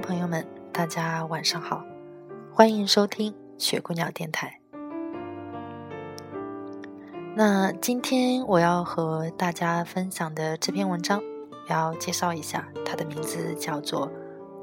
朋友们，大家晚上好，欢迎收听雪姑娘电台。那今天我要和大家分享的这篇文章，要介绍一下，它的名字叫做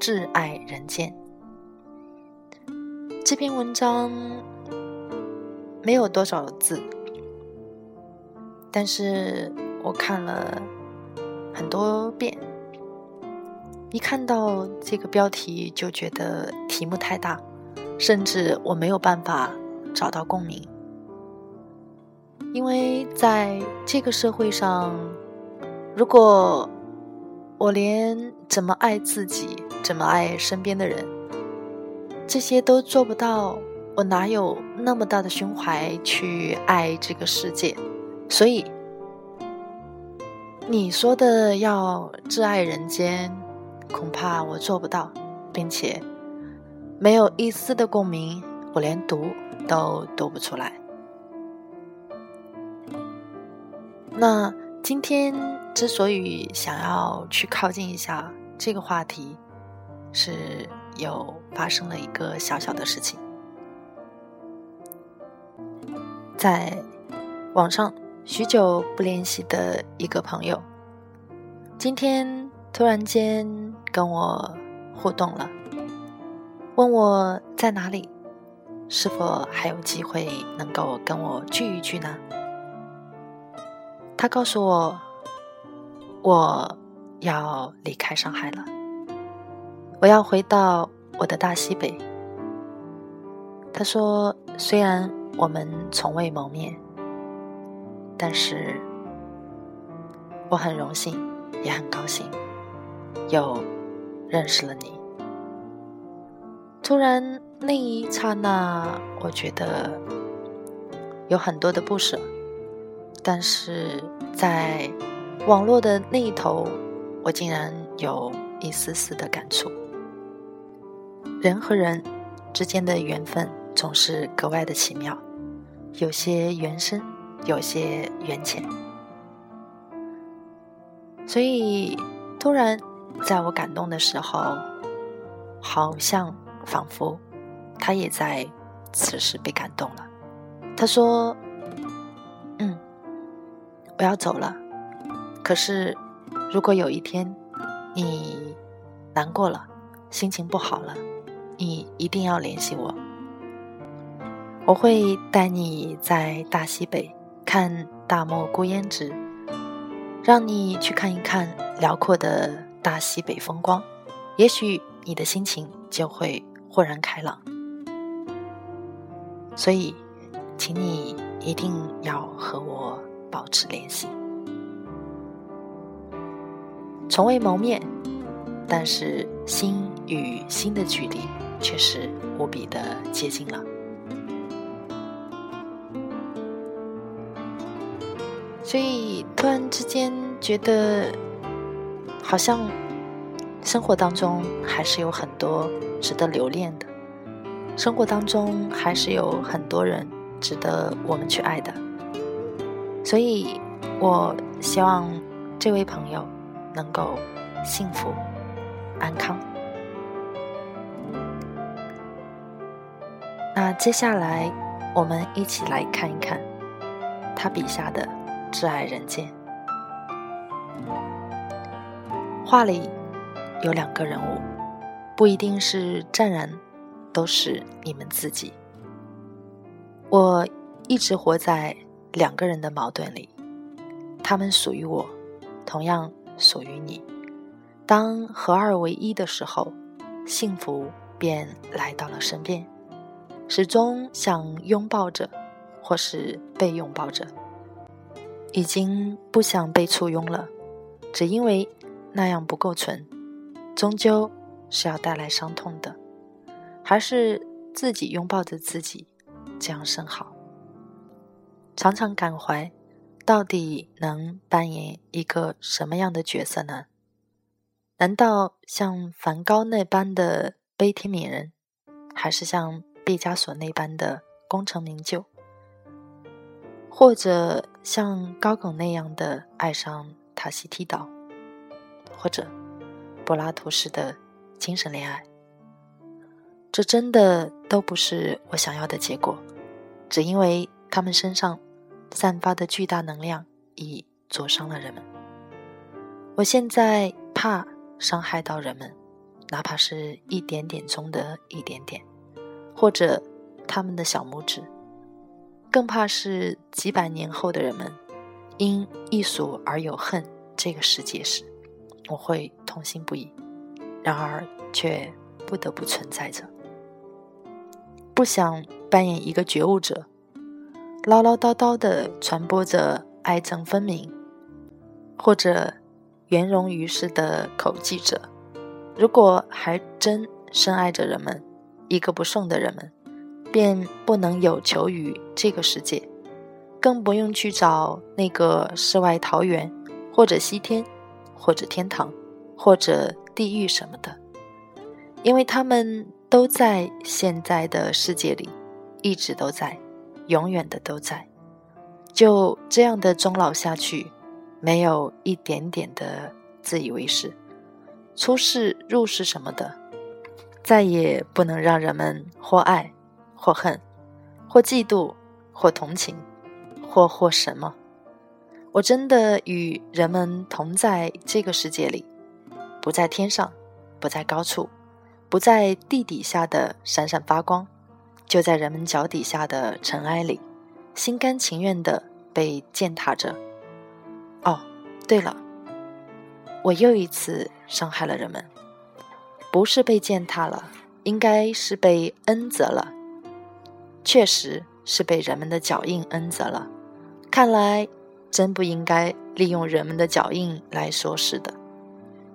《挚爱人间》。这篇文章没有多少字，但是我看了很多遍。一看到这个标题就觉得题目太大，甚至我没有办法找到共鸣。因为在这个社会上，如果我连怎么爱自己、怎么爱身边的人，这些都做不到，我哪有那么大的胸怀去爱这个世界？所以，你说的要挚爱人间。恐怕我做不到，并且没有一丝的共鸣，我连读都读不出来。那今天之所以想要去靠近一下这个话题，是有发生了一个小小的事情，在网上许久不联系的一个朋友，今天突然间。跟我互动了，问我在哪里，是否还有机会能够跟我聚一聚呢？他告诉我，我要离开上海了，我要回到我的大西北。他说，虽然我们从未谋面，但是我很荣幸，也很高兴又。认识了你，突然那一刹那，我觉得有很多的不舍，但是在网络的那一头，我竟然有一丝丝的感触。人和人之间的缘分总是格外的奇妙，有些缘深，有些缘浅，所以突然。在我感动的时候，好像仿佛他也在此时被感动了。他说：“嗯，我要走了。可是，如果有一天你难过了，心情不好了，你一定要联系我。我会带你在大西北看大漠孤烟直，让你去看一看辽阔的。”大西北风光，也许你的心情就会豁然开朗。所以，请你一定要和我保持联系。从未谋面，但是心与心的距离却是无比的接近了。所以，突然之间觉得。好像生活当中还是有很多值得留恋的，生活当中还是有很多人值得我们去爱的，所以我希望这位朋友能够幸福安康。那接下来我们一起来看一看他笔下的挚爱人间。画里有两个人物，不一定是战人，都是你们自己。我一直活在两个人的矛盾里，他们属于我，同样属于你。当合二为一的时候，幸福便来到了身边，始终想拥抱着，或是被拥抱着。已经不想被簇拥了，只因为那样不够纯，终究是要带来伤痛的。还是自己拥抱着自己，这样甚好。常常感怀，到底能扮演一个什么样的角色呢？难道像梵高那般的悲天悯人，还是像毕加索那般的功成名就？或者像高更那样的爱上塔西提岛，或者柏拉图式的精神恋爱，这真的都不是我想要的结果。只因为他们身上散发的巨大能量已灼伤了人们。我现在怕伤害到人们，哪怕是一点点中的一点点，或者他们的小拇指。更怕是几百年后的人们，因一俗而有恨这个世界时，我会痛心不已。然而却不得不存在着。不想扮演一个觉悟者，唠唠叨叨的传播着爱憎分明，或者圆融于世的口技者。如果还真深爱着人们，一个不剩的人们。便不能有求于这个世界，更不用去找那个世外桃源，或者西天，或者天堂，或者地狱什么的，因为他们都在现在的世界里，一直都在，永远的都在。就这样的终老下去，没有一点点的自以为是，出世入世什么的，再也不能让人们或爱。或恨，或嫉妒，或同情，或或什么？我真的与人们同在这个世界里，不在天上，不在高处，不在地底下的闪闪发光，就在人们脚底下的尘埃里，心甘情愿的被践踏着。哦，对了，我又一次伤害了人们，不是被践踏了，应该是被恩泽了。确实是被人们的脚印恩泽了，看来真不应该利用人们的脚印来说事的，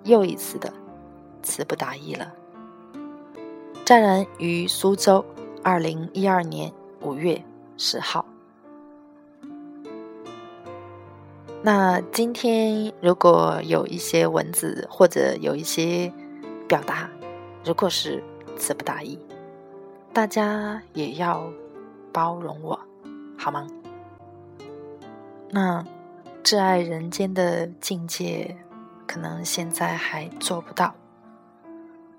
又一次的词不达意了。湛然于苏州，二零一二年五月十号。那今天如果有一些文字或者有一些表达，如果是词不达意。大家也要包容我，好吗？那挚爱人间的境界，可能现在还做不到，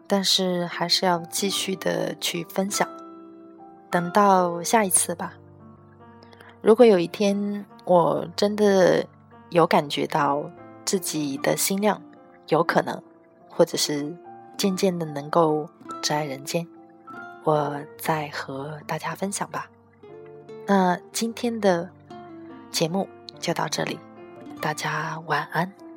但是还是要继续的去分享。等到下一次吧。如果有一天我真的有感觉到自己的心量有可能，或者是渐渐的能够挚爱人间。我再和大家分享吧。那今天的节目就到这里，大家晚安。